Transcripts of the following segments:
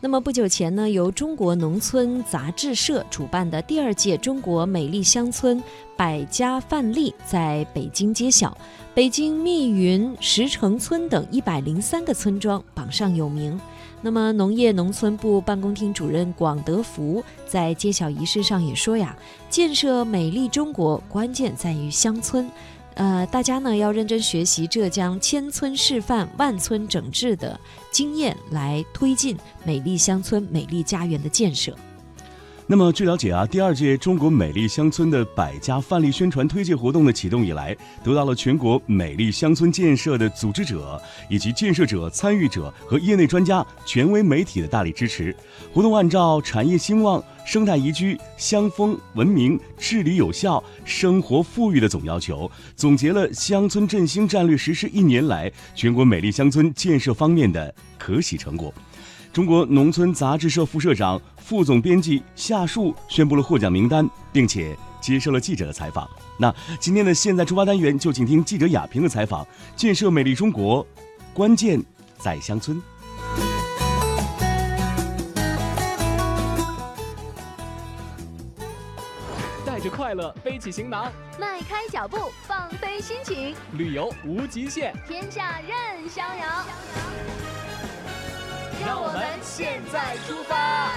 那么不久前呢，由中国农村杂志社主办的第二届中国美丽乡村百家范例在北京揭晓，北京密云、石城村等一百零三个村庄榜上有名。那么农业农村部办公厅主任广德福在揭晓仪式上也说呀，建设美丽中国关键在于乡村。呃，大家呢要认真学习浙江千村示范、万村整治的经验，来推进美丽乡村、美丽家园的建设。那么，据了解啊，第二届中国美丽乡村的百家范例宣传推介活动的启动以来，得到了全国美丽乡村建设的组织者以及建设者、参与者和业内专家、权威媒体的大力支持。活动按照产业兴旺、生态宜居、乡风文明、治理有效、生活富裕的总要求，总结了乡村振兴战略实施一年来全国美丽乡村建设方面的可喜成果。中国农村杂志社副社长、副总编辑夏树宣布了获奖名单，并且接受了记者的采访。那今天的现在出发单元就请听记者亚平的采访：建设美丽中国，关键在乡村。带着快乐，背起行囊，迈开脚步，放飞心情，旅游无极限，天下任逍遥。让我们现在出发。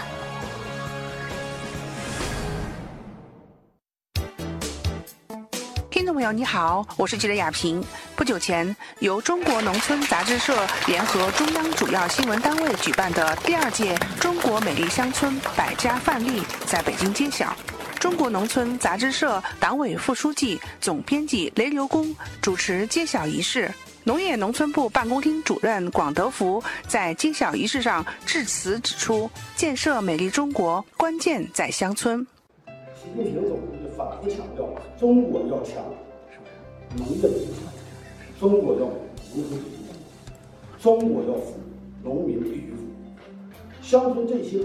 听众朋友，你好，我是记者亚平。不久前，由中国农村杂志社联合中央主要新闻单位举办的第二届中国美丽乡村百家范例在北京揭晓。中国农村杂志社党委副书记、总编辑雷刘公主持揭晓仪式。农业农村部办公厅主任广德福在揭晓仪式上致辞指出，建设美丽中国关键在乡村。习近平总书记反复强调，中国要强，农业必强；中国要民，农村必富；中国要富，农民必须富。乡村振兴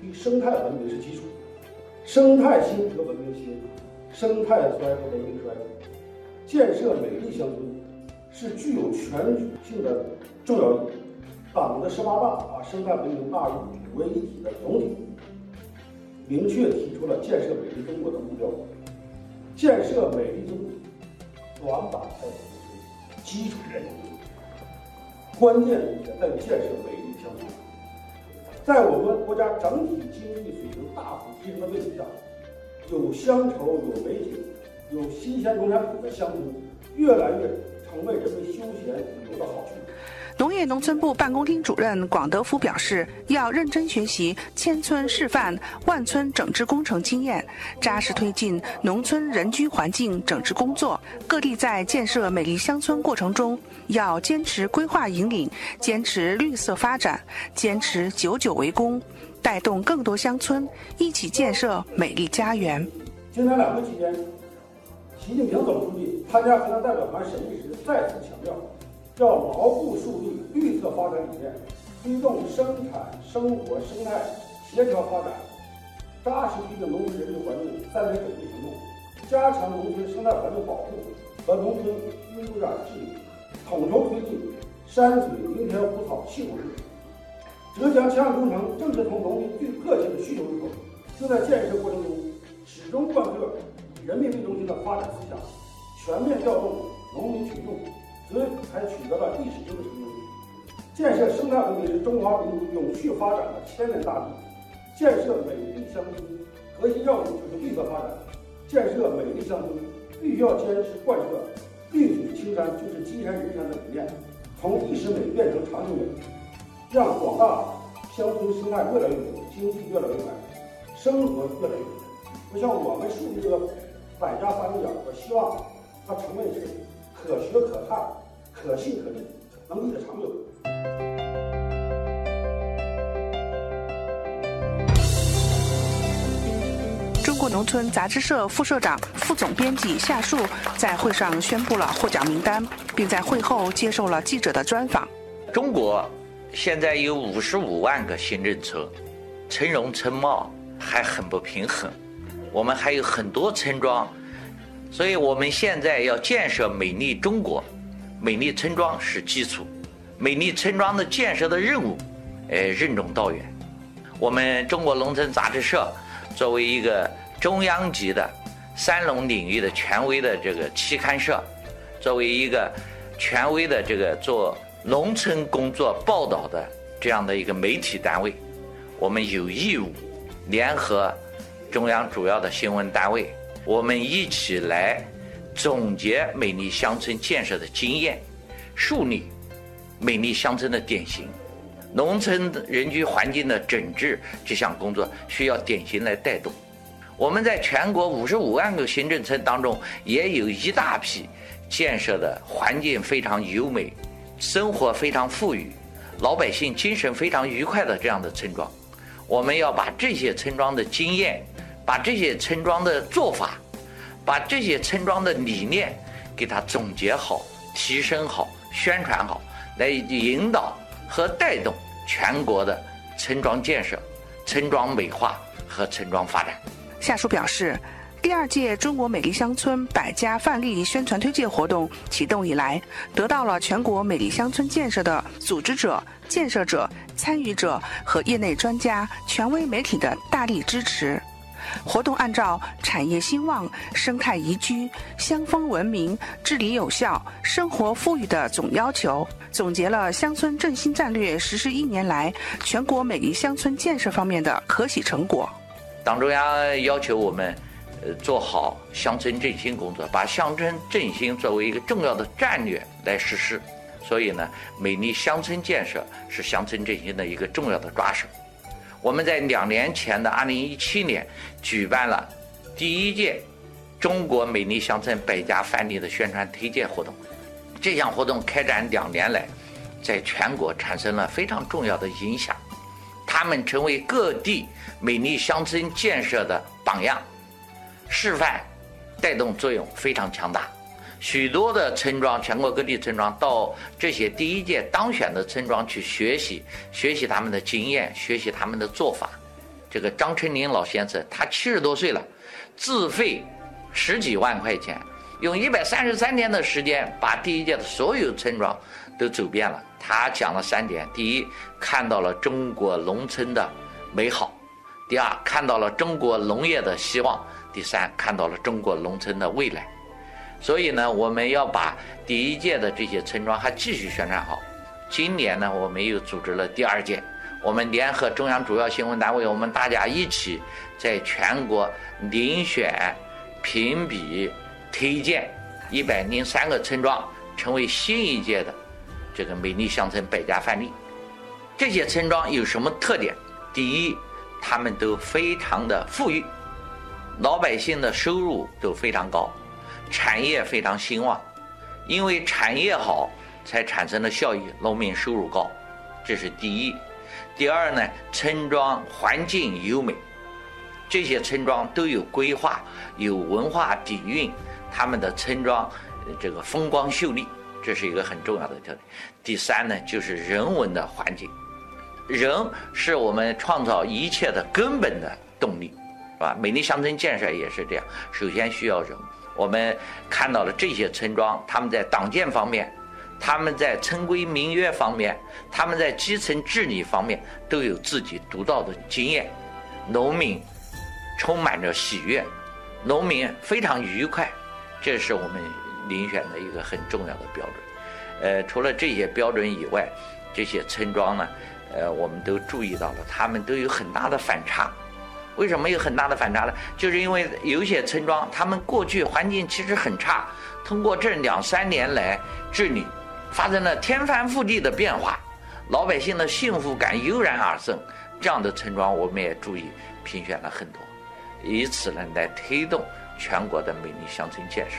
与生态文明是基础，生态兴和文明兴，生态衰和文明衰。建设美丽乡村。是具有全局性的重要意义。党的十八大把生态文明纳入五位一体的总体，明确提出了建设美丽中国的目标。建设美丽中国，短板在农村，基础在农村，关键也在建设美丽乡村。在我们国家整体经济水平大幅提升的背景下，有乡愁、有美景、有新鲜农产品的乡村，越来越。成为人们休闲旅游的好去处。农业农村部办公厅主任广德福表示，要认真学习千村示范、万村整治工程经验，扎实推进农村人居环境整治工作。各地在建设美丽乡村过程中，要坚持规划引领，坚持绿色发展，坚持久久为功，带动更多乡村一起建设美丽家园。今天两会期间，习近平总书记参加河南代表团审议时。再次强调，要牢固树立绿色发展理念，推动生产生活生态协调发展，扎实推进农村人居环境三年整治行动，加强农村生态环境保护和农村污染治理，统筹推进山水林田湖草气候治理。浙江千万工程正是从农民最迫切的需求入手，就在建设过程中始终贯彻人民为中心的发展思想，全面调动。农民群众，则才取得了历史性的成功。建设生态文明是中华民族永续发展的千年大计。建设美丽乡村，核心要素就是绿色发展。建设美丽乡村，必须要坚持贯彻“绿水青山就是金山银山”的理念，从一时美变成长久美，让广大乡村生态越来越美，经济越来越繁荣，生活越来越美。不像我们树立这个百家范例奖，我希望它成为是。可学可看，可信可立，能立得长久。中国农村杂志社副社长、副总编辑夏树在会上宣布了获奖名单，并在会后接受了记者的专访。中国现在有五十五万个新镇村，村容村貌还很不平衡，我们还有很多村庄。所以，我们现在要建设美丽中国，美丽村庄是基础，美丽村庄的建设的任务，呃，任重道远，我们中国农村杂志社作为一个中央级的三农领域的权威的这个期刊社，作为一个权威的这个做农村工作报道的这样的一个媒体单位，我们有义务联合中央主要的新闻单位，我们一起来总结美丽乡村建设的经验，树立美丽乡村的典型。农村人居环境的整治这项工作需要典型来带动。我们在全国五十五万个行政村当中，也有一大批建设的环境非常优美、生活非常富裕、老百姓精神非常愉快的这样的村庄。我们要把这些村庄的经验、把这些村庄的做法、把这些村庄的理念给它总结好、提升好、宣传好，来引导和带动。全国的村庄建设、村庄美化和村庄发展。夏书表示，第二届中国美丽乡村百家范例宣传推介活动启动以来，得到了全国美丽乡村建设的组织者、建设者、参与者和业内专家、权威媒体的大力支持。活动按照产业兴旺、生态宜居、乡风文明、治理有效、生活富裕的总要求，总结了乡村振兴战略实施一年来全国美丽乡村建设方面的可喜成果。党中央要求我们，呃，做好乡村振兴工作，把乡村振兴作为一个重要的战略来实施。所以呢，美丽乡村建设是乡村振兴的一个重要的抓手。我们在两年前的二零一七年举办了第一届中国美丽乡村百家饭店的宣传推介活动。这项活动开展两年来，在全国产生了非常重要的影响，他们成为各地美丽乡村建设的榜样、示范，带动作用非常强大。许多的村庄，全国各地村庄到这些第一届当选的村庄去学习，学习他们的经验，学习他们的做法。这个张春林老先生，他七十多岁了，自费十几万块钱，用一百三十三天的时间，把第一届的所有村庄都走遍了。他讲了三点：第一，看到了中国农村的美好；第二，看到了中国农业的希望；第三，看到了中国农村的未来。所以呢，我们要把第一届的这些村庄还继续宣传好。今年呢，我们又组织了第二届，我们联合中央主要新闻单位，我们大家一起在全国遴选、评比、推荐一百零三个村庄，成为新一届的这个美丽乡村百家范例。这些村庄有什么特点？第一，他们都非常的富裕，老百姓的收入都非常高。产业非常兴旺，因为产业好，才产生了效益，农民收入高，这是第一。第二呢，村庄环境优美，这些村庄都有规划，有文化底蕴，他们的村庄这个风光秀丽，这是一个很重要的特点。第三呢，就是人文的环境，人是我们创造一切的根本的动力，是吧？美丽乡村建设也是这样，首先需要人。我们看到了这些村庄，他们在党建方面，他们在村规民约方面，他们在基层治理方面都有自己独到的经验。农民充满着喜悦，农民非常愉快，这是我们遴选的一个很重要的标准。呃，除了这些标准以外，这些村庄呢，呃，我们都注意到了，他们都有很大的反差。为什么有很大的反差呢？就是因为有些村庄，他们过去环境其实很差，通过这两三年来治理，发生了天翻覆地的变化，老百姓的幸福感油然而生。这样的村庄，我们也注意评选了很多，以此呢来推动全国的美丽乡村建设。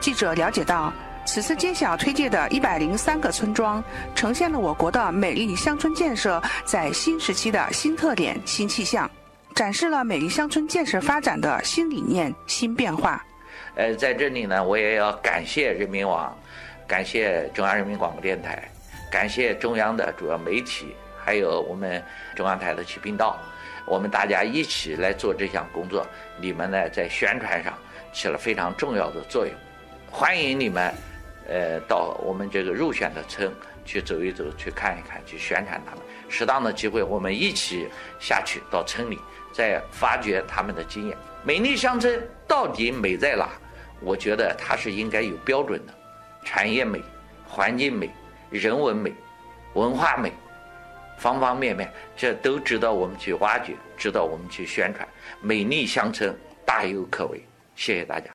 记者了解到。此次揭晓推介的一百零三个村庄，呈现了我国的美丽乡村建设在新时期的新特点、新气象，展示了美丽乡村建设发展的新理念、新变化。呃，在这里呢，我也要感谢人民网，感谢中央人民广播电台，感谢中央的主要媒体，还有我们中央台的启频道，我们大家一起来做这项工作，你们呢在宣传上起了非常重要的作用，欢迎你们。呃，到我们这个入选的村去走一走，去看一看，去宣传他们。适当的机会，我们一起下去到村里，再发掘他们的经验。美丽乡村到底美在哪？我觉得它是应该有标准的，产业美、环境美、人文美、文化美，方方面面，这都值得我们去挖掘，值得我们去宣传。美丽乡村大有可为。谢谢大家。